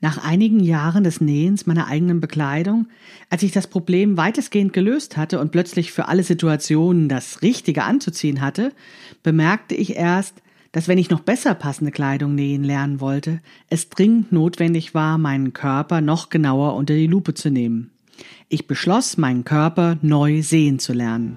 Nach einigen Jahren des Nähens meiner eigenen Bekleidung, als ich das Problem weitestgehend gelöst hatte und plötzlich für alle Situationen das Richtige anzuziehen hatte, bemerkte ich erst, dass wenn ich noch besser passende Kleidung nähen lernen wollte, es dringend notwendig war, meinen Körper noch genauer unter die Lupe zu nehmen. Ich beschloss, meinen Körper neu sehen zu lernen.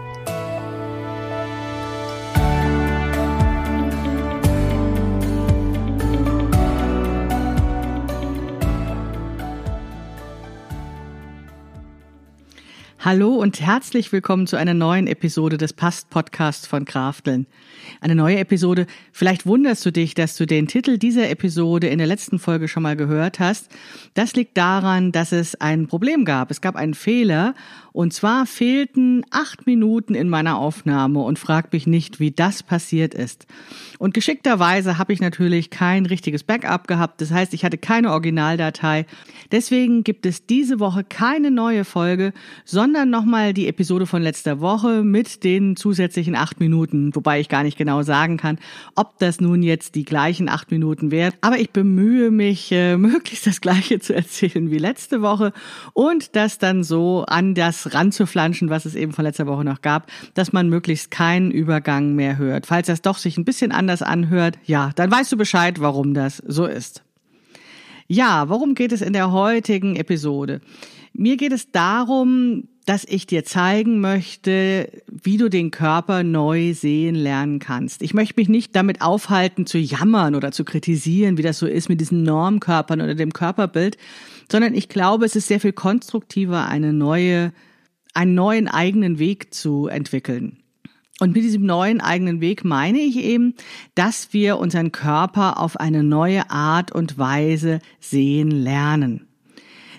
Hallo und herzlich willkommen zu einer neuen Episode des Past Podcasts von Krafteln. Eine neue Episode. Vielleicht wunderst du dich, dass du den Titel dieser Episode in der letzten Folge schon mal gehört hast. Das liegt daran, dass es ein Problem gab. Es gab einen Fehler und zwar fehlten acht Minuten in meiner Aufnahme und frag mich nicht, wie das passiert ist. Und geschickterweise habe ich natürlich kein richtiges Backup gehabt. Das heißt, ich hatte keine Originaldatei. Deswegen gibt es diese Woche keine neue Folge, sondern nochmal die Episode von letzter Woche mit den zusätzlichen acht Minuten, wobei ich gar nicht genau sagen kann, ob das nun jetzt die gleichen acht Minuten wären. Aber ich bemühe mich, äh, möglichst das gleiche zu erzählen wie letzte Woche und das dann so an das ranzuflanschen, was es eben von letzter Woche noch gab, dass man möglichst keinen Übergang mehr hört. Falls das doch sich ein bisschen anders anhört, ja, dann weißt du Bescheid, warum das so ist. Ja, worum geht es in der heutigen Episode? Mir geht es darum, dass ich dir zeigen möchte, wie du den Körper neu sehen lernen kannst. Ich möchte mich nicht damit aufhalten, zu jammern oder zu kritisieren, wie das so ist mit diesen Normkörpern oder dem Körperbild, sondern ich glaube, es ist sehr viel konstruktiver, eine neue einen neuen eigenen Weg zu entwickeln. Und mit diesem neuen eigenen Weg meine ich eben, dass wir unseren Körper auf eine neue Art und Weise sehen lernen.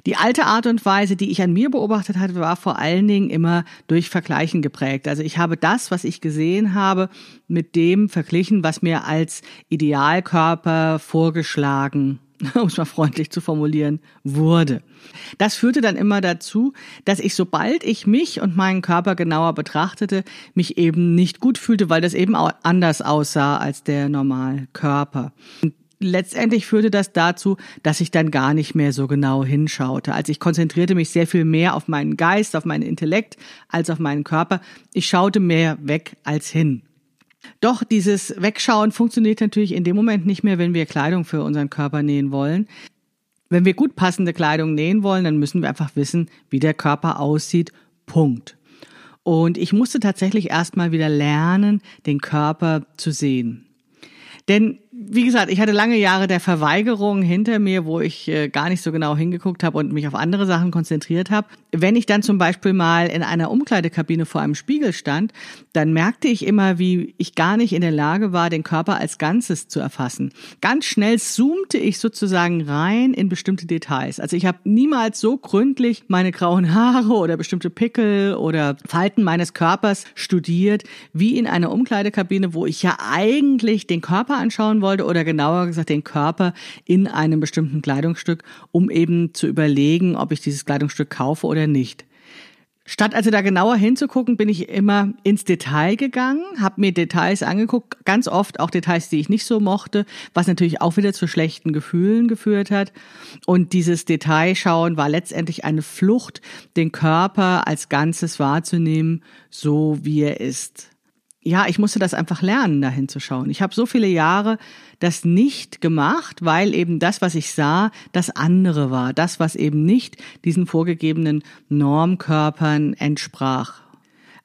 Die alte Art und Weise, die ich an mir beobachtet hatte, war vor allen Dingen immer durch Vergleichen geprägt. Also ich habe das, was ich gesehen habe, mit dem verglichen, was mir als Idealkörper vorgeschlagen um es mal freundlich zu formulieren, wurde. Das führte dann immer dazu, dass ich, sobald ich mich und meinen Körper genauer betrachtete, mich eben nicht gut fühlte, weil das eben auch anders aussah als der normale Körper. Und letztendlich führte das dazu, dass ich dann gar nicht mehr so genau hinschaute. Also ich konzentrierte mich sehr viel mehr auf meinen Geist, auf meinen Intellekt als auf meinen Körper. Ich schaute mehr weg als hin. Doch dieses Wegschauen funktioniert natürlich in dem Moment nicht mehr, wenn wir Kleidung für unseren Körper nähen wollen. Wenn wir gut passende Kleidung nähen wollen, dann müssen wir einfach wissen, wie der Körper aussieht. Punkt. Und ich musste tatsächlich erstmal wieder lernen, den Körper zu sehen. Denn wie gesagt, ich hatte lange Jahre der Verweigerung hinter mir, wo ich äh, gar nicht so genau hingeguckt habe und mich auf andere Sachen konzentriert habe. Wenn ich dann zum Beispiel mal in einer Umkleidekabine vor einem Spiegel stand, dann merkte ich immer, wie ich gar nicht in der Lage war, den Körper als Ganzes zu erfassen. Ganz schnell zoomte ich sozusagen rein in bestimmte Details. Also ich habe niemals so gründlich meine grauen Haare oder bestimmte Pickel oder Falten meines Körpers studiert, wie in einer Umkleidekabine, wo ich ja eigentlich den Körper anschauen wollte wollte oder genauer gesagt den Körper in einem bestimmten Kleidungsstück, um eben zu überlegen, ob ich dieses Kleidungsstück kaufe oder nicht. Statt also da genauer hinzugucken, bin ich immer ins Detail gegangen, habe mir Details angeguckt, ganz oft auch Details, die ich nicht so mochte, was natürlich auch wieder zu schlechten Gefühlen geführt hat. Und dieses Detailschauen war letztendlich eine Flucht, den Körper als Ganzes wahrzunehmen, so wie er ist ja, ich musste das einfach lernen, da hinzuschauen. Ich habe so viele Jahre das nicht gemacht, weil eben das, was ich sah, das andere war. Das, was eben nicht diesen vorgegebenen Normkörpern entsprach.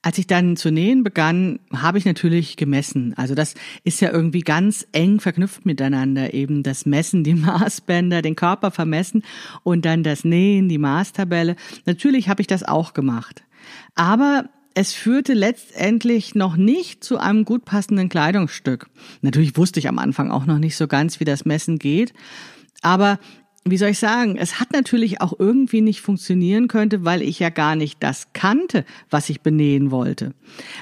Als ich dann zu nähen begann, habe ich natürlich gemessen. Also das ist ja irgendwie ganz eng verknüpft miteinander. Eben das Messen, die Maßbänder, den Körper vermessen und dann das Nähen, die Maßtabelle. Natürlich habe ich das auch gemacht. Aber es führte letztendlich noch nicht zu einem gut passenden Kleidungsstück. Natürlich wusste ich am Anfang auch noch nicht so ganz, wie das Messen geht, aber wie soll ich sagen, es hat natürlich auch irgendwie nicht funktionieren könnte, weil ich ja gar nicht das kannte, was ich benähen wollte.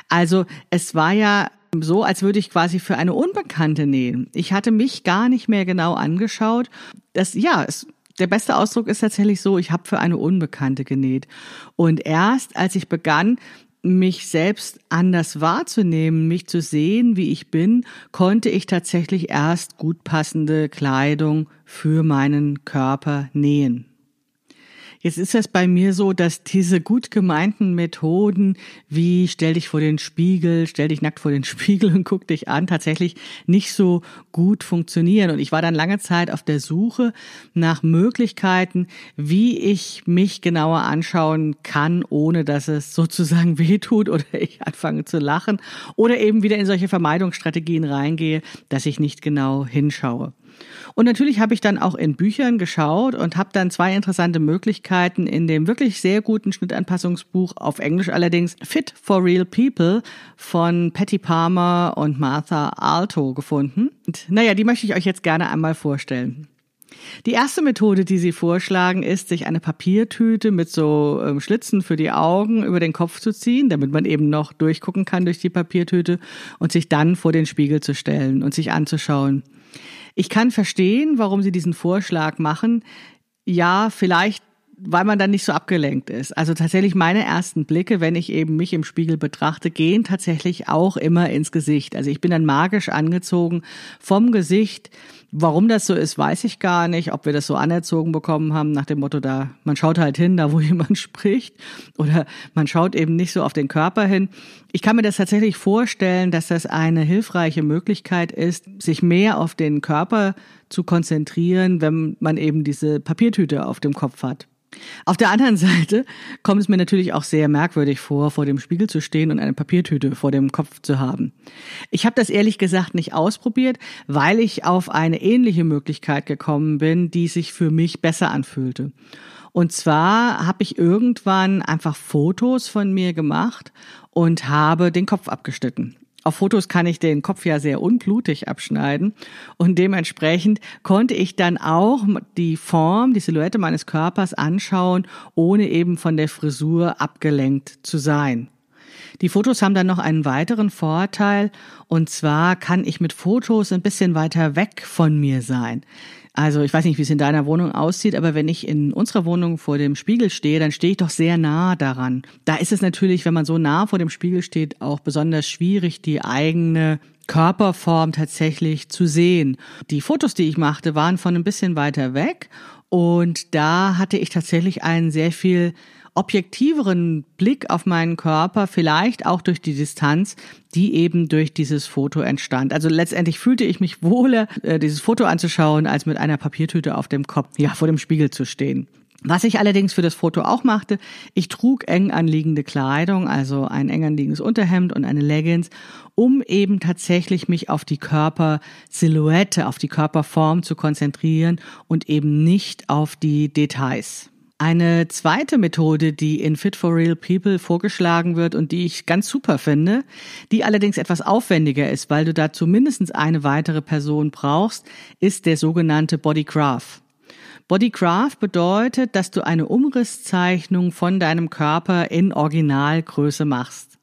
Also es war ja so, als würde ich quasi für eine Unbekannte nähen. Ich hatte mich gar nicht mehr genau angeschaut. Das, ja, es, der beste Ausdruck ist tatsächlich so, ich habe für eine Unbekannte genäht. Und erst als ich begann, mich selbst anders wahrzunehmen, mich zu sehen, wie ich bin, konnte ich tatsächlich erst gut passende Kleidung für meinen Körper nähen. Jetzt ist es bei mir so, dass diese gut gemeinten Methoden wie stell dich vor den Spiegel, stell dich nackt vor den Spiegel und guck dich an, tatsächlich nicht so gut funktionieren. Und ich war dann lange Zeit auf der Suche nach Möglichkeiten, wie ich mich genauer anschauen kann, ohne dass es sozusagen wehtut oder ich anfange zu lachen oder eben wieder in solche Vermeidungsstrategien reingehe, dass ich nicht genau hinschaue. Und natürlich habe ich dann auch in Büchern geschaut und habe dann zwei interessante Möglichkeiten in dem wirklich sehr guten Schnittanpassungsbuch auf Englisch allerdings Fit for Real People von Patty Palmer und Martha Alto gefunden. Und, naja, die möchte ich euch jetzt gerne einmal vorstellen. Die erste Methode, die sie vorschlagen, ist, sich eine Papiertüte mit so ähm, Schlitzen für die Augen über den Kopf zu ziehen, damit man eben noch durchgucken kann durch die Papiertüte und sich dann vor den Spiegel zu stellen und sich anzuschauen. Ich kann verstehen, warum sie diesen Vorschlag machen. Ja, vielleicht weil man dann nicht so abgelenkt ist. Also tatsächlich meine ersten Blicke, wenn ich eben mich im Spiegel betrachte, gehen tatsächlich auch immer ins Gesicht. Also ich bin dann magisch angezogen vom Gesicht Warum das so ist, weiß ich gar nicht. Ob wir das so anerzogen bekommen haben nach dem Motto, da man schaut halt hin, da wo jemand spricht, oder man schaut eben nicht so auf den Körper hin. Ich kann mir das tatsächlich vorstellen, dass das eine hilfreiche Möglichkeit ist, sich mehr auf den Körper zu konzentrieren, wenn man eben diese Papiertüte auf dem Kopf hat. Auf der anderen Seite kommt es mir natürlich auch sehr merkwürdig vor, vor dem Spiegel zu stehen und eine Papiertüte vor dem Kopf zu haben. Ich habe das ehrlich gesagt nicht ausprobiert, weil ich auf eine ähnliche Möglichkeit gekommen bin, die sich für mich besser anfühlte. Und zwar habe ich irgendwann einfach Fotos von mir gemacht und habe den Kopf abgeschnitten. Auf Fotos kann ich den Kopf ja sehr unblutig abschneiden und dementsprechend konnte ich dann auch die Form, die Silhouette meines Körpers anschauen, ohne eben von der Frisur abgelenkt zu sein. Die Fotos haben dann noch einen weiteren Vorteil und zwar kann ich mit Fotos ein bisschen weiter weg von mir sein. Also ich weiß nicht, wie es in deiner Wohnung aussieht, aber wenn ich in unserer Wohnung vor dem Spiegel stehe, dann stehe ich doch sehr nah daran. Da ist es natürlich, wenn man so nah vor dem Spiegel steht, auch besonders schwierig, die eigene Körperform tatsächlich zu sehen. Die Fotos, die ich machte, waren von ein bisschen weiter weg und da hatte ich tatsächlich einen sehr viel objektiveren Blick auf meinen Körper, vielleicht auch durch die Distanz, die eben durch dieses Foto entstand. Also letztendlich fühlte ich mich wohler, äh, dieses Foto anzuschauen, als mit einer Papiertüte auf dem Kopf, ja, vor dem Spiegel zu stehen. Was ich allerdings für das Foto auch machte, ich trug eng anliegende Kleidung, also ein eng anliegendes Unterhemd und eine Leggings, um eben tatsächlich mich auf die Körpersilhouette, auf die Körperform zu konzentrieren und eben nicht auf die Details. Eine zweite Methode, die in Fit for Real People vorgeschlagen wird und die ich ganz super finde, die allerdings etwas aufwendiger ist, weil du dazu mindestens eine weitere Person brauchst, ist der sogenannte Bodygraph. Bodygraph bedeutet, dass du eine Umrisszeichnung von deinem Körper in Originalgröße machst.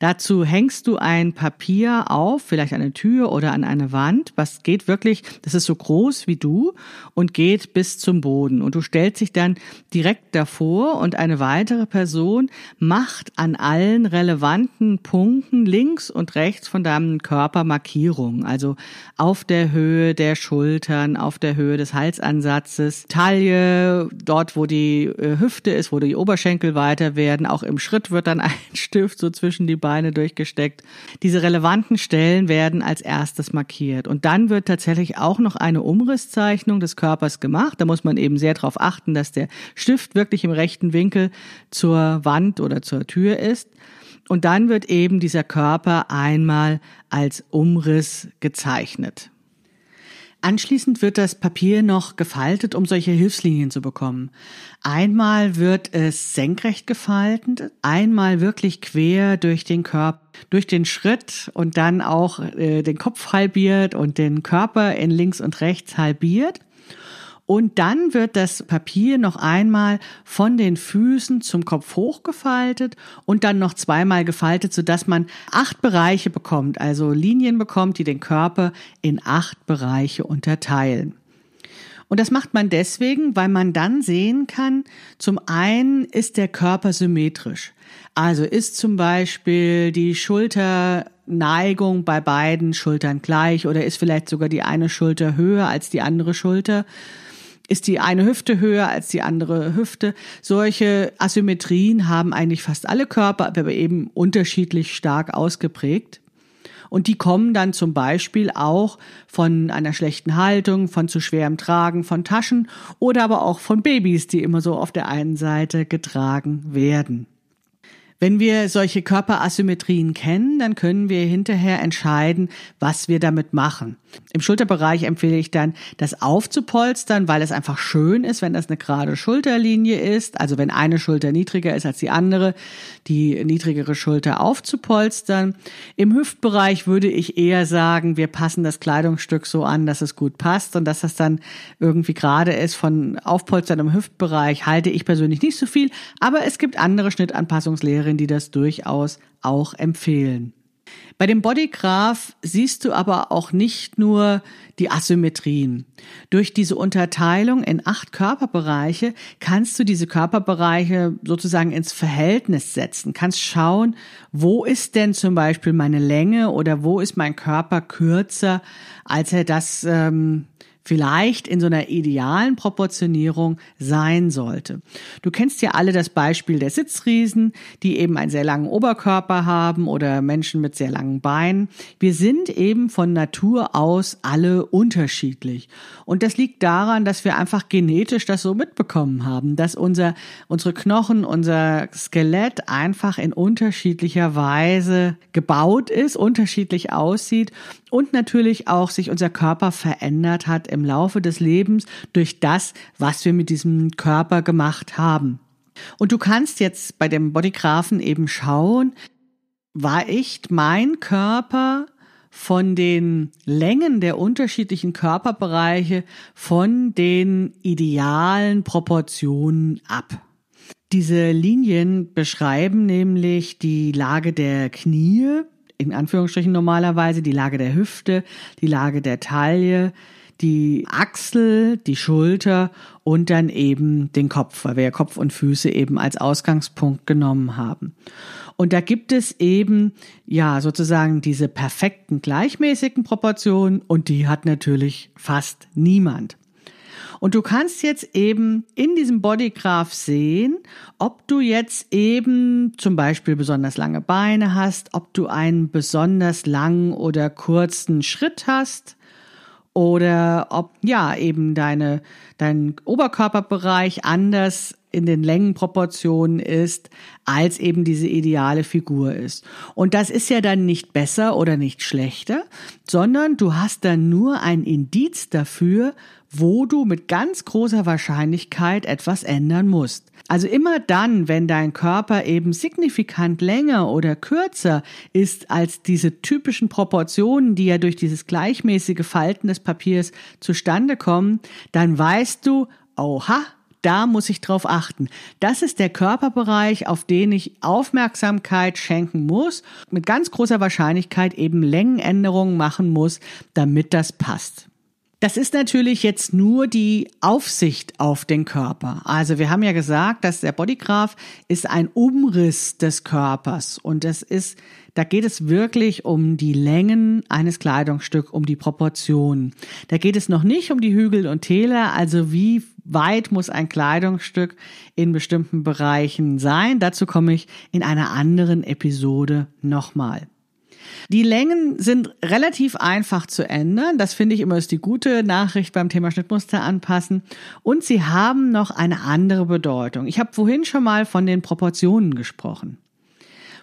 Dazu hängst du ein Papier auf, vielleicht eine Tür oder an eine Wand, was geht wirklich, das ist so groß wie du und geht bis zum Boden. Und du stellst dich dann direkt davor und eine weitere Person macht an allen relevanten Punkten links und rechts von deinem Körper Markierungen. Also auf der Höhe der Schultern, auf der Höhe des Halsansatzes, Taille, dort wo die äh, Hüfte ist, wo die Oberschenkel weiter werden. Auch im Schritt wird dann ein Stift so zwischen die Beine durchgesteckt. Diese relevanten Stellen werden als erstes markiert. Und dann wird tatsächlich auch noch eine Umrisszeichnung des Körpers gemacht. Da muss man eben sehr darauf achten, dass der Stift wirklich im rechten Winkel zur Wand oder zur Tür ist. Und dann wird eben dieser Körper einmal als Umriss gezeichnet. Anschließend wird das Papier noch gefaltet, um solche Hilfslinien zu bekommen. Einmal wird es senkrecht gefaltet, einmal wirklich quer durch den Körper, durch den Schritt und dann auch äh, den Kopf halbiert und den Körper in links und rechts halbiert. Und dann wird das Papier noch einmal von den Füßen zum Kopf hochgefaltet und dann noch zweimal gefaltet, sodass man acht Bereiche bekommt, also Linien bekommt, die den Körper in acht Bereiche unterteilen. Und das macht man deswegen, weil man dann sehen kann, zum einen ist der Körper symmetrisch. Also ist zum Beispiel die Schulterneigung bei beiden Schultern gleich oder ist vielleicht sogar die eine Schulter höher als die andere Schulter ist die eine Hüfte höher als die andere Hüfte. Solche Asymmetrien haben eigentlich fast alle Körper, aber eben unterschiedlich stark ausgeprägt. Und die kommen dann zum Beispiel auch von einer schlechten Haltung, von zu schwerem Tragen von Taschen oder aber auch von Babys, die immer so auf der einen Seite getragen werden. Wenn wir solche Körperasymmetrien kennen, dann können wir hinterher entscheiden, was wir damit machen. Im Schulterbereich empfehle ich dann, das aufzupolstern, weil es einfach schön ist, wenn das eine gerade Schulterlinie ist. Also wenn eine Schulter niedriger ist als die andere, die niedrigere Schulter aufzupolstern. Im Hüftbereich würde ich eher sagen, wir passen das Kleidungsstück so an, dass es gut passt und dass das dann irgendwie gerade ist. Von Aufpolstern im Hüftbereich halte ich persönlich nicht so viel, aber es gibt andere Schnittanpassungslehren Sekretärin, die das durchaus auch empfehlen. Bei dem Bodygraph siehst du aber auch nicht nur die Asymmetrien. Durch diese Unterteilung in acht Körperbereiche kannst du diese Körperbereiche sozusagen ins Verhältnis setzen, kannst schauen, wo ist denn zum Beispiel meine Länge oder wo ist mein Körper kürzer, als er das ähm, vielleicht in so einer idealen Proportionierung sein sollte. Du kennst ja alle das Beispiel der Sitzriesen, die eben einen sehr langen Oberkörper haben oder Menschen mit sehr langen Beinen. Wir sind eben von Natur aus alle unterschiedlich. Und das liegt daran, dass wir einfach genetisch das so mitbekommen haben, dass unser, unsere Knochen, unser Skelett einfach in unterschiedlicher Weise gebaut ist, unterschiedlich aussieht und natürlich auch sich unser Körper verändert hat im Laufe des Lebens durch das, was wir mit diesem Körper gemacht haben. Und du kannst jetzt bei dem Bodygraphen eben schauen, war echt mein Körper von den Längen der unterschiedlichen Körperbereiche von den idealen Proportionen ab. Diese Linien beschreiben nämlich die Lage der Knie, in Anführungsstrichen normalerweise, die Lage der Hüfte, die Lage der Taille, die Achsel, die Schulter und dann eben den Kopf, weil wir ja Kopf und Füße eben als Ausgangspunkt genommen haben. Und da gibt es eben, ja, sozusagen diese perfekten gleichmäßigen Proportionen und die hat natürlich fast niemand. Und du kannst jetzt eben in diesem Bodygraph sehen, ob du jetzt eben zum Beispiel besonders lange Beine hast, ob du einen besonders langen oder kurzen Schritt hast oder ob ja eben deine dein Oberkörperbereich anders in den Längenproportionen ist, als eben diese ideale Figur ist. Und das ist ja dann nicht besser oder nicht schlechter, sondern du hast dann nur ein Indiz dafür, wo du mit ganz großer Wahrscheinlichkeit etwas ändern musst. Also immer dann, wenn dein Körper eben signifikant länger oder kürzer ist als diese typischen Proportionen, die ja durch dieses gleichmäßige Falten des Papiers zustande kommen, dann weißt du, oha, da muss ich drauf achten. Das ist der Körperbereich, auf den ich Aufmerksamkeit schenken muss, mit ganz großer Wahrscheinlichkeit eben Längenänderungen machen muss, damit das passt. Das ist natürlich jetzt nur die Aufsicht auf den Körper. Also wir haben ja gesagt, dass der Bodygraph ist ein Umriss des Körpers und das ist, da geht es wirklich um die Längen eines Kleidungsstücks, um die Proportionen. Da geht es noch nicht um die Hügel und Täler, also wie weit muss ein Kleidungsstück in bestimmten Bereichen sein. Dazu komme ich in einer anderen Episode nochmal. Die Längen sind relativ einfach zu ändern. Das finde ich immer ist die gute Nachricht beim Thema Schnittmuster anpassen. Und sie haben noch eine andere Bedeutung. Ich habe vorhin schon mal von den Proportionen gesprochen.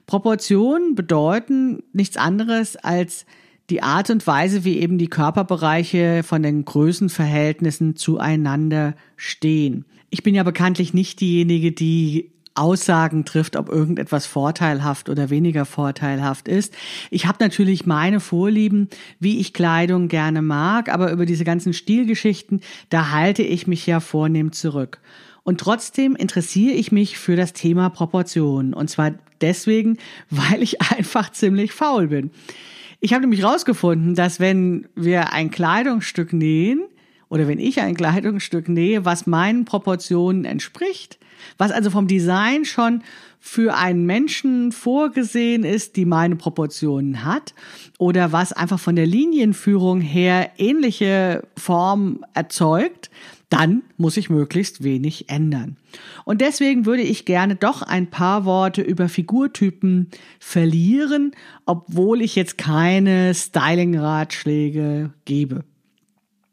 Proportionen bedeuten nichts anderes als die Art und Weise, wie eben die Körperbereiche von den Größenverhältnissen zueinander stehen. Ich bin ja bekanntlich nicht diejenige, die Aussagen trifft, ob irgendetwas vorteilhaft oder weniger vorteilhaft ist. Ich habe natürlich meine Vorlieben, wie ich Kleidung gerne mag, aber über diese ganzen Stilgeschichten, da halte ich mich ja vornehm zurück. Und trotzdem interessiere ich mich für das Thema Proportionen. Und zwar deswegen, weil ich einfach ziemlich faul bin. Ich habe nämlich rausgefunden, dass wenn wir ein Kleidungsstück nähen, oder wenn ich ein Kleidungsstück nähe, was meinen Proportionen entspricht, was also vom Design schon für einen Menschen vorgesehen ist, die meine Proportionen hat, oder was einfach von der Linienführung her ähnliche Form erzeugt, dann muss ich möglichst wenig ändern. Und deswegen würde ich gerne doch ein paar Worte über Figurtypen verlieren, obwohl ich jetzt keine Styling-Ratschläge gebe.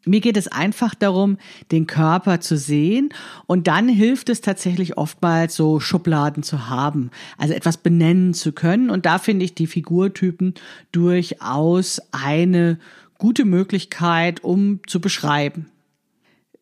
Mir geht es einfach darum, den Körper zu sehen und dann hilft es tatsächlich oftmals so Schubladen zu haben, also etwas benennen zu können und da finde ich die Figurtypen durchaus eine gute Möglichkeit, um zu beschreiben.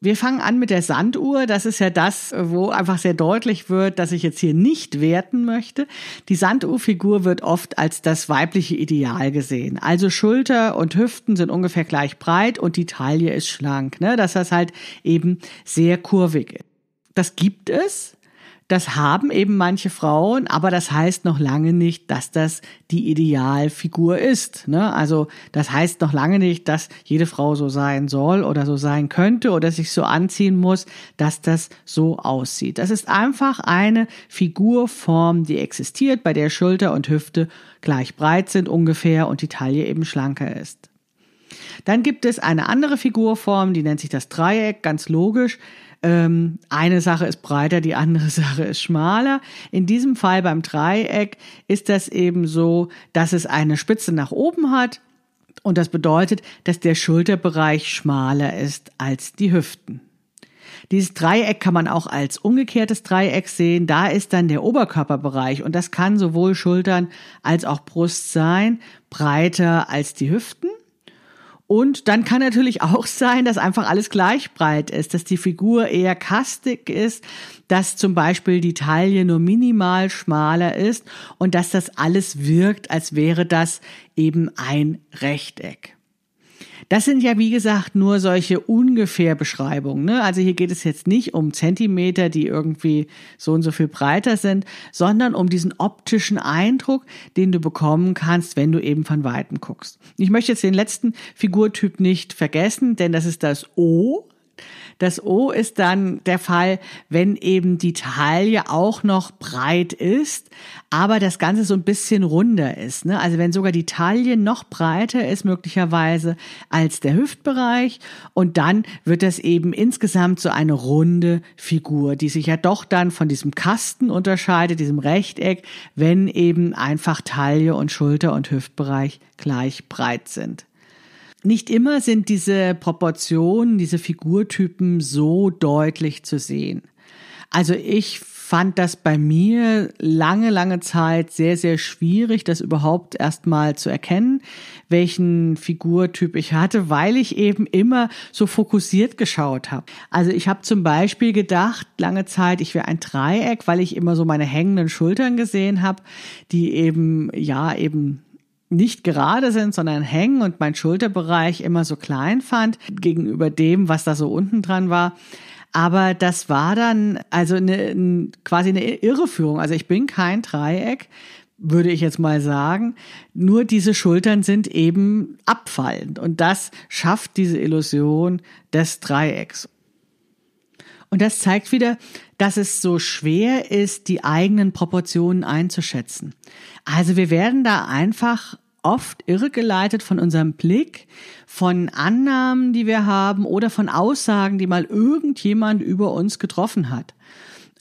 Wir fangen an mit der Sanduhr. Das ist ja das, wo einfach sehr deutlich wird, dass ich jetzt hier nicht werten möchte. Die Sanduhrfigur wird oft als das weibliche Ideal gesehen. Also Schulter und Hüften sind ungefähr gleich breit und die Taille ist schlank, ne? dass das halt eben sehr kurvig ist. Das gibt es. Das haben eben manche Frauen, aber das heißt noch lange nicht, dass das die Idealfigur ist. Ne? Also das heißt noch lange nicht, dass jede Frau so sein soll oder so sein könnte oder sich so anziehen muss, dass das so aussieht. Das ist einfach eine Figurform, die existiert, bei der Schulter und Hüfte gleich breit sind ungefähr und die Taille eben schlanker ist. Dann gibt es eine andere Figurform, die nennt sich das Dreieck, ganz logisch ähm, eine Sache ist breiter, die andere Sache ist schmaler. In diesem Fall beim Dreieck ist das eben so, dass es eine Spitze nach oben hat. Und das bedeutet, dass der Schulterbereich schmaler ist als die Hüften. Dieses Dreieck kann man auch als umgekehrtes Dreieck sehen. Da ist dann der Oberkörperbereich und das kann sowohl Schultern als auch Brust sein, breiter als die Hüften. Und dann kann natürlich auch sein, dass einfach alles gleich breit ist, dass die Figur eher kastig ist, dass zum Beispiel die Taille nur minimal schmaler ist und dass das alles wirkt, als wäre das eben ein Rechteck. Das sind ja, wie gesagt, nur solche ungefähr Beschreibungen. Ne? Also hier geht es jetzt nicht um Zentimeter, die irgendwie so und so viel breiter sind, sondern um diesen optischen Eindruck, den du bekommen kannst, wenn du eben von Weitem guckst. Ich möchte jetzt den letzten Figurtyp nicht vergessen, denn das ist das O. Das O ist dann der Fall, wenn eben die Taille auch noch breit ist, aber das Ganze so ein bisschen runder ist. Ne? Also wenn sogar die Taille noch breiter ist möglicherweise als der Hüftbereich und dann wird das eben insgesamt so eine runde Figur, die sich ja doch dann von diesem Kasten unterscheidet, diesem Rechteck, wenn eben einfach Taille und Schulter und Hüftbereich gleich breit sind nicht immer sind diese Proportionen, diese Figurtypen so deutlich zu sehen. Also ich fand das bei mir lange, lange Zeit sehr, sehr schwierig, das überhaupt erstmal zu erkennen, welchen Figurtyp ich hatte, weil ich eben immer so fokussiert geschaut habe. Also ich habe zum Beispiel gedacht, lange Zeit, ich wäre ein Dreieck, weil ich immer so meine hängenden Schultern gesehen habe, die eben, ja, eben nicht gerade sind, sondern hängen und mein Schulterbereich immer so klein fand gegenüber dem, was da so unten dran war. Aber das war dann also eine, quasi eine Irreführung. Also ich bin kein Dreieck, würde ich jetzt mal sagen. Nur diese Schultern sind eben abfallend. Und das schafft diese Illusion des Dreiecks. Und das zeigt wieder, dass es so schwer ist, die eigenen Proportionen einzuschätzen. Also wir werden da einfach oft irregeleitet von unserem Blick, von Annahmen, die wir haben oder von Aussagen, die mal irgendjemand über uns getroffen hat.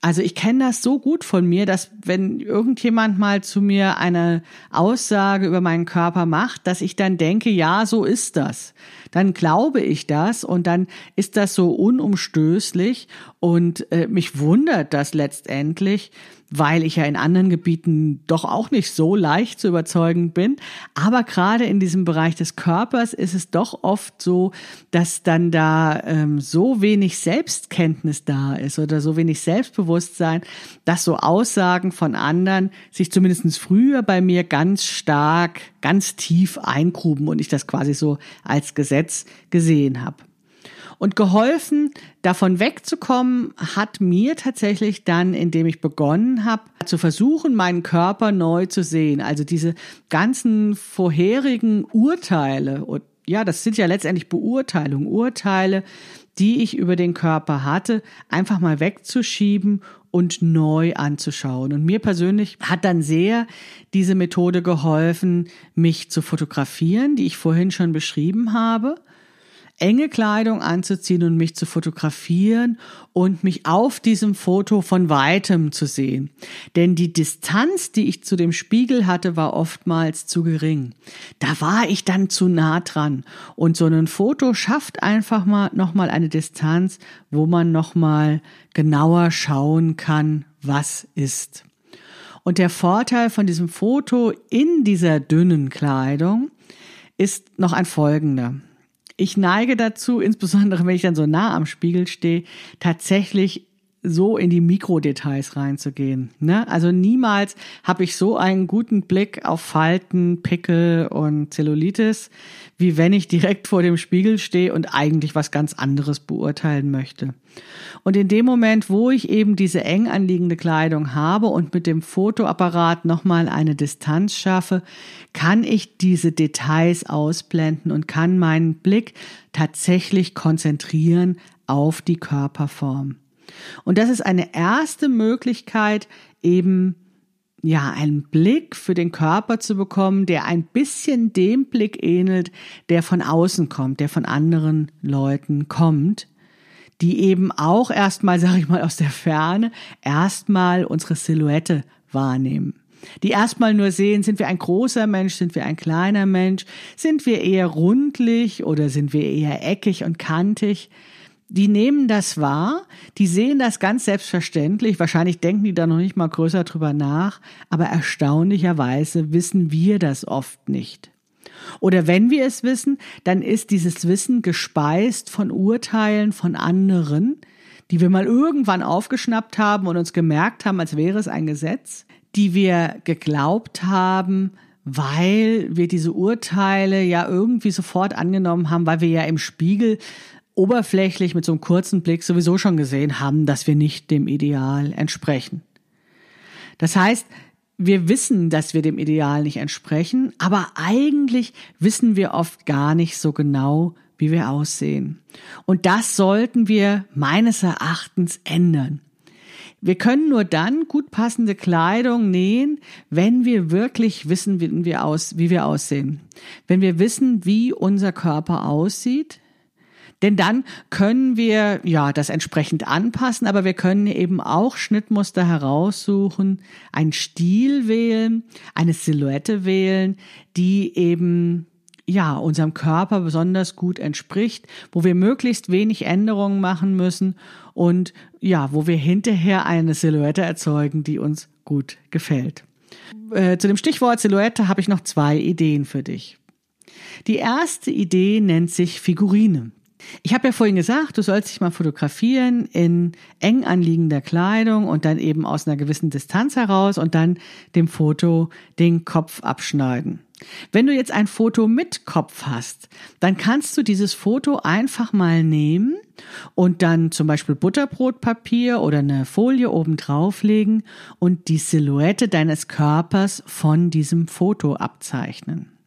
Also ich kenne das so gut von mir, dass wenn irgendjemand mal zu mir eine Aussage über meinen Körper macht, dass ich dann denke, ja, so ist das. Dann glaube ich das und dann ist das so unumstößlich und äh, mich wundert das letztendlich, weil ich ja in anderen Gebieten doch auch nicht so leicht zu überzeugen bin. Aber gerade in diesem Bereich des Körpers ist es doch oft so, dass dann da ähm, so wenig Selbstkenntnis da ist oder so wenig Selbstbewusstsein, dass so Aussagen von anderen sich zumindest früher bei mir ganz stark, ganz tief eingruben und ich das quasi so als Gesetz gesehen habe. Und geholfen, davon wegzukommen, hat mir tatsächlich dann, indem ich begonnen habe, zu versuchen, meinen Körper neu zu sehen. Also diese ganzen vorherigen Urteile, und ja, das sind ja letztendlich Beurteilungen, Urteile, die ich über den Körper hatte, einfach mal wegzuschieben und neu anzuschauen. Und mir persönlich hat dann sehr diese Methode geholfen, mich zu fotografieren, die ich vorhin schon beschrieben habe enge Kleidung anzuziehen und mich zu fotografieren und mich auf diesem Foto von weitem zu sehen. Denn die Distanz, die ich zu dem Spiegel hatte, war oftmals zu gering. Da war ich dann zu nah dran. Und so ein Foto schafft einfach mal nochmal eine Distanz, wo man nochmal genauer schauen kann, was ist. Und der Vorteil von diesem Foto in dieser dünnen Kleidung ist noch ein folgender ich neige dazu, insbesondere wenn ich dann so nah am Spiegel stehe, tatsächlich so in die Mikrodetails reinzugehen. Ne? Also niemals habe ich so einen guten Blick auf Falten, Pickel und Zellulitis, wie wenn ich direkt vor dem Spiegel stehe und eigentlich was ganz anderes beurteilen möchte. Und in dem Moment, wo ich eben diese eng anliegende Kleidung habe und mit dem Fotoapparat nochmal eine Distanz schaffe, kann ich diese Details ausblenden und kann meinen Blick tatsächlich konzentrieren auf die Körperform. Und das ist eine erste Möglichkeit, eben ja, einen Blick für den Körper zu bekommen, der ein bisschen dem Blick ähnelt, der von außen kommt, der von anderen Leuten kommt, die eben auch erstmal, sag ich mal, aus der Ferne erstmal unsere Silhouette wahrnehmen. Die erstmal nur sehen, sind wir ein großer Mensch, sind wir ein kleiner Mensch, sind wir eher rundlich oder sind wir eher eckig und kantig die nehmen das wahr, die sehen das ganz selbstverständlich, wahrscheinlich denken die da noch nicht mal größer drüber nach, aber erstaunlicherweise wissen wir das oft nicht. Oder wenn wir es wissen, dann ist dieses Wissen gespeist von Urteilen von anderen, die wir mal irgendwann aufgeschnappt haben und uns gemerkt haben, als wäre es ein Gesetz, die wir geglaubt haben, weil wir diese Urteile ja irgendwie sofort angenommen haben, weil wir ja im Spiegel oberflächlich mit so einem kurzen Blick sowieso schon gesehen haben, dass wir nicht dem Ideal entsprechen. Das heißt, wir wissen, dass wir dem Ideal nicht entsprechen, aber eigentlich wissen wir oft gar nicht so genau, wie wir aussehen. Und das sollten wir meines Erachtens ändern. Wir können nur dann gut passende Kleidung nähen, wenn wir wirklich wissen, wie wir, aus, wie wir aussehen. Wenn wir wissen, wie unser Körper aussieht, denn dann können wir ja das entsprechend anpassen, aber wir können eben auch Schnittmuster heraussuchen, einen Stil wählen, eine Silhouette wählen, die eben ja, unserem Körper besonders gut entspricht, wo wir möglichst wenig Änderungen machen müssen und ja, wo wir hinterher eine Silhouette erzeugen, die uns gut gefällt. Äh, zu dem Stichwort Silhouette habe ich noch zwei Ideen für dich. Die erste Idee nennt sich Figurine. Ich habe ja vorhin gesagt, du sollst dich mal fotografieren in eng anliegender Kleidung und dann eben aus einer gewissen Distanz heraus und dann dem Foto den Kopf abschneiden. Wenn du jetzt ein Foto mit Kopf hast, dann kannst du dieses Foto einfach mal nehmen und dann zum Beispiel Butterbrotpapier oder eine Folie oben drauflegen und die Silhouette deines Körpers von diesem Foto abzeichnen.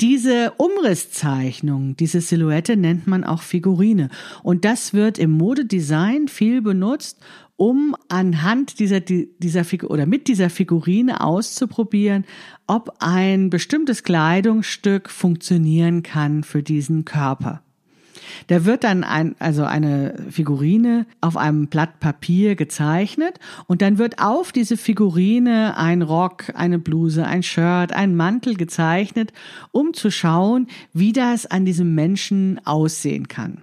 Diese Umrisszeichnung, diese Silhouette nennt man auch Figurine. Und das wird im Modedesign viel benutzt, um anhand dieser, dieser Figur oder mit dieser Figurine auszuprobieren, ob ein bestimmtes Kleidungsstück funktionieren kann für diesen Körper. Da wird dann ein, also eine Figurine auf einem Blatt Papier gezeichnet und dann wird auf diese Figurine ein Rock, eine Bluse, ein Shirt, ein Mantel gezeichnet, um zu schauen, wie das an diesem Menschen aussehen kann.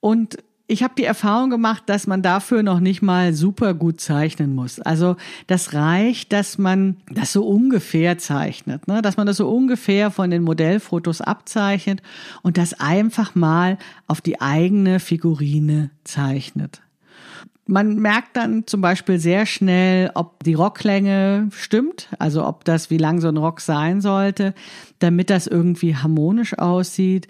Und ich habe die Erfahrung gemacht, dass man dafür noch nicht mal super gut zeichnen muss. Also das reicht, dass man das so ungefähr zeichnet, ne? dass man das so ungefähr von den Modellfotos abzeichnet und das einfach mal auf die eigene Figurine zeichnet. Man merkt dann zum Beispiel sehr schnell, ob die Rocklänge stimmt, also ob das, wie lang so ein Rock sein sollte, damit das irgendwie harmonisch aussieht.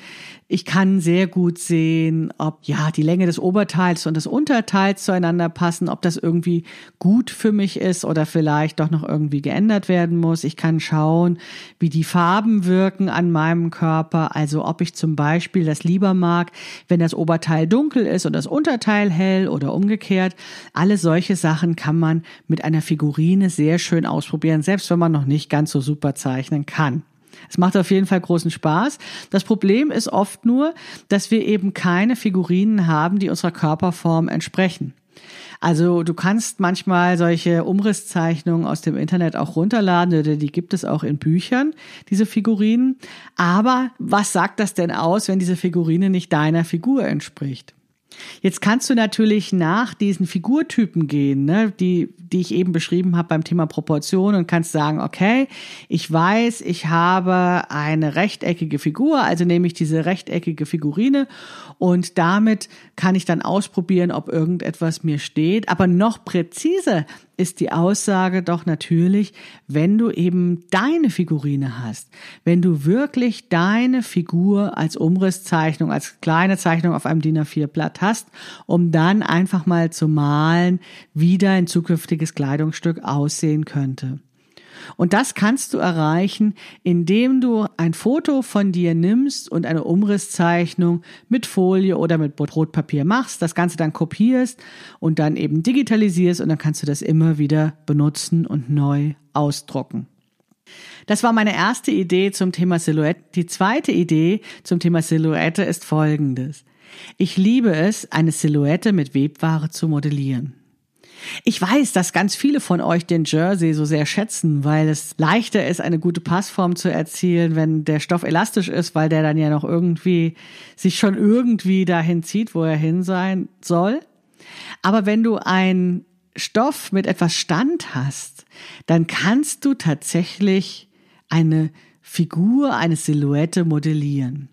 Ich kann sehr gut sehen, ob ja die Länge des Oberteils und des Unterteils zueinander passen, ob das irgendwie gut für mich ist oder vielleicht doch noch irgendwie geändert werden muss. Ich kann schauen, wie die Farben wirken an meinem Körper, also ob ich zum Beispiel das lieber mag, wenn das Oberteil dunkel ist und das Unterteil hell oder umgekehrt. Alle solche Sachen kann man mit einer Figurine sehr schön ausprobieren, selbst wenn man noch nicht ganz so super zeichnen kann. Es macht auf jeden Fall großen Spaß. Das Problem ist oft nur, dass wir eben keine Figurinen haben, die unserer Körperform entsprechen. Also du kannst manchmal solche Umrisszeichnungen aus dem Internet auch runterladen oder die gibt es auch in Büchern, diese Figurinen. Aber was sagt das denn aus, wenn diese Figurine nicht deiner Figur entspricht? Jetzt kannst du natürlich nach diesen Figurtypen gehen, ne, die, die ich eben beschrieben habe beim Thema Proportion und kannst sagen, okay, ich weiß, ich habe eine rechteckige Figur, also nehme ich diese rechteckige Figurine und damit kann ich dann ausprobieren, ob irgendetwas mir steht. Aber noch präziser ist die Aussage doch natürlich, wenn du eben deine Figurine hast, wenn du wirklich deine Figur als Umrisszeichnung, als kleine Zeichnung auf einem DIN A4-Blatt hast, um dann einfach mal zu malen, wie dein zukünftiges Kleidungsstück aussehen könnte. Und das kannst du erreichen, indem du ein Foto von dir nimmst und eine Umrisszeichnung mit Folie oder mit Brotpapier machst, das Ganze dann kopierst und dann eben digitalisierst und dann kannst du das immer wieder benutzen und neu ausdrucken. Das war meine erste Idee zum Thema Silhouette. Die zweite Idee zum Thema Silhouette ist folgendes. Ich liebe es, eine Silhouette mit Webware zu modellieren. Ich weiß, dass ganz viele von euch den Jersey so sehr schätzen, weil es leichter ist, eine gute Passform zu erzielen, wenn der Stoff elastisch ist, weil der dann ja noch irgendwie sich schon irgendwie dahin zieht, wo er hin sein soll. Aber wenn du ein Stoff mit etwas Stand hast, dann kannst du tatsächlich eine Figur, eine Silhouette modellieren.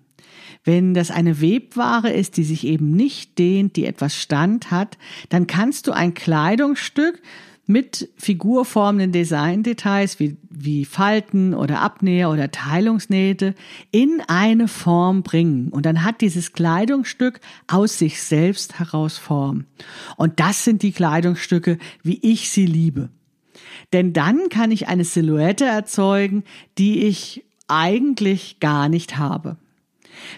Wenn das eine Webware ist, die sich eben nicht dehnt, die etwas Stand hat, dann kannst du ein Kleidungsstück mit figurformenden Designdetails wie, wie Falten oder Abnäher oder Teilungsnähte in eine Form bringen. Und dann hat dieses Kleidungsstück aus sich selbst heraus Form. Und das sind die Kleidungsstücke, wie ich sie liebe. Denn dann kann ich eine Silhouette erzeugen, die ich eigentlich gar nicht habe.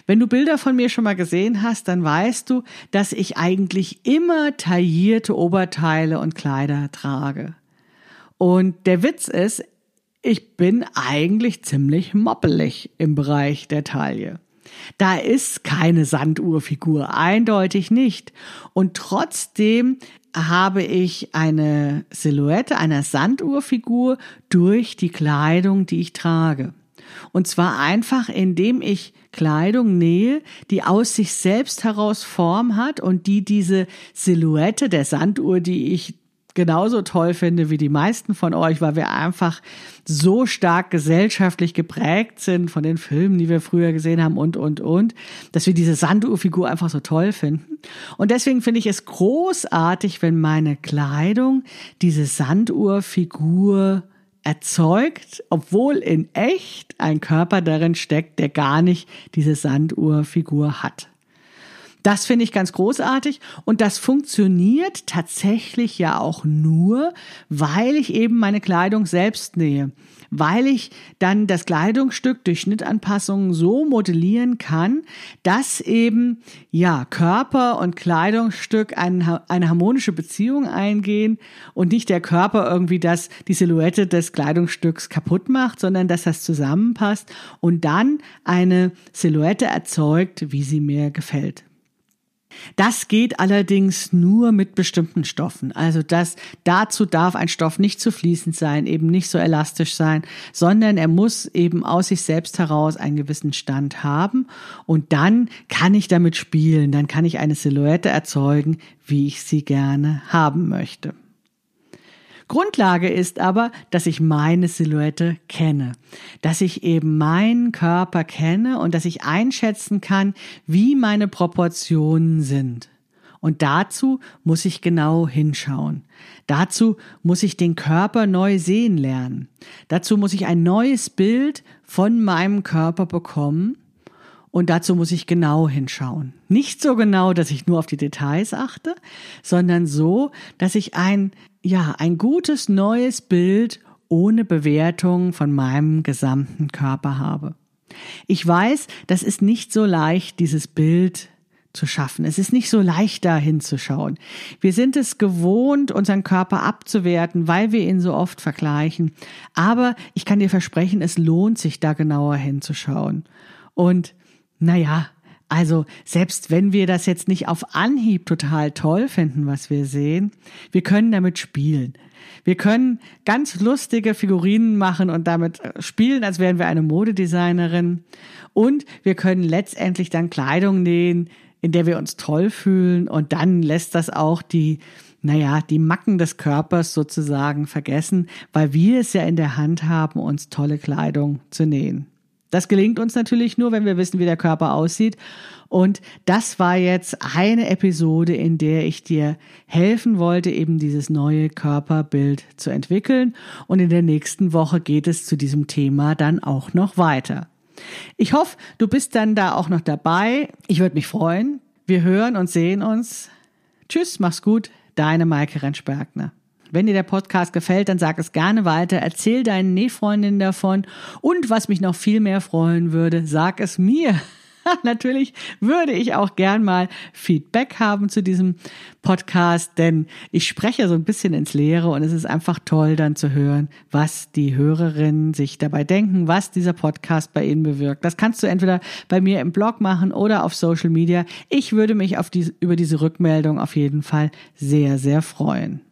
Wenn du Bilder von mir schon mal gesehen hast, dann weißt du, dass ich eigentlich immer taillierte Oberteile und Kleider trage. Und der Witz ist, ich bin eigentlich ziemlich moppelig im Bereich der Taille. Da ist keine Sanduhrfigur, eindeutig nicht. Und trotzdem habe ich eine Silhouette einer Sanduhrfigur durch die Kleidung, die ich trage. Und zwar einfach, indem ich Kleidung nähe, die aus sich selbst heraus Form hat und die diese Silhouette der Sanduhr, die ich genauso toll finde wie die meisten von euch, weil wir einfach so stark gesellschaftlich geprägt sind von den Filmen, die wir früher gesehen haben und, und, und, dass wir diese Sanduhrfigur einfach so toll finden. Und deswegen finde ich es großartig, wenn meine Kleidung diese Sanduhrfigur erzeugt, obwohl in echt ein Körper darin steckt, der gar nicht diese Sanduhrfigur hat. Das finde ich ganz großartig und das funktioniert tatsächlich ja auch nur, weil ich eben meine Kleidung selbst nähe weil ich dann das Kleidungsstück durch Schnittanpassungen so modellieren kann, dass eben ja Körper und Kleidungsstück eine, eine harmonische Beziehung eingehen und nicht der Körper irgendwie das die Silhouette des Kleidungsstücks kaputt macht, sondern dass das zusammenpasst und dann eine Silhouette erzeugt, wie sie mir gefällt. Das geht allerdings nur mit bestimmten Stoffen. Also das, dazu darf ein Stoff nicht zu fließend sein, eben nicht so elastisch sein, sondern er muss eben aus sich selbst heraus einen gewissen Stand haben. Und dann kann ich damit spielen. Dann kann ich eine Silhouette erzeugen, wie ich sie gerne haben möchte. Grundlage ist aber, dass ich meine Silhouette kenne, dass ich eben meinen Körper kenne und dass ich einschätzen kann, wie meine Proportionen sind. Und dazu muss ich genau hinschauen. Dazu muss ich den Körper neu sehen lernen. Dazu muss ich ein neues Bild von meinem Körper bekommen. Und dazu muss ich genau hinschauen. Nicht so genau, dass ich nur auf die Details achte, sondern so, dass ich ein ja, ein gutes neues Bild ohne Bewertung von meinem gesamten Körper habe. Ich weiß, das ist nicht so leicht, dieses Bild zu schaffen. Es ist nicht so leicht, da hinzuschauen. Wir sind es gewohnt, unseren Körper abzuwerten, weil wir ihn so oft vergleichen. Aber ich kann dir versprechen, es lohnt sich, da genauer hinzuschauen. Und, naja, also selbst wenn wir das jetzt nicht auf Anhieb total toll finden, was wir sehen, wir können damit spielen. Wir können ganz lustige Figurinen machen und damit äh, spielen, als wären wir eine Modedesignerin. Und wir können letztendlich dann Kleidung nähen, in der wir uns toll fühlen. Und dann lässt das auch die, naja, die Macken des Körpers sozusagen vergessen, weil wir es ja in der Hand haben, uns tolle Kleidung zu nähen. Das gelingt uns natürlich nur, wenn wir wissen, wie der Körper aussieht. Und das war jetzt eine Episode, in der ich dir helfen wollte, eben dieses neue Körperbild zu entwickeln. Und in der nächsten Woche geht es zu diesem Thema dann auch noch weiter. Ich hoffe, du bist dann da auch noch dabei. Ich würde mich freuen. Wir hören und sehen uns. Tschüss, mach's gut. Deine Maike Rentschbergner. Wenn dir der Podcast gefällt, dann sag es gerne weiter, erzähl deinen Nähfreundinnen davon und was mich noch viel mehr freuen würde, sag es mir. Natürlich würde ich auch gern mal Feedback haben zu diesem Podcast, denn ich spreche so ein bisschen ins Leere und es ist einfach toll dann zu hören, was die Hörerinnen sich dabei denken, was dieser Podcast bei ihnen bewirkt. Das kannst du entweder bei mir im Blog machen oder auf Social Media. Ich würde mich auf diese, über diese Rückmeldung auf jeden Fall sehr, sehr freuen.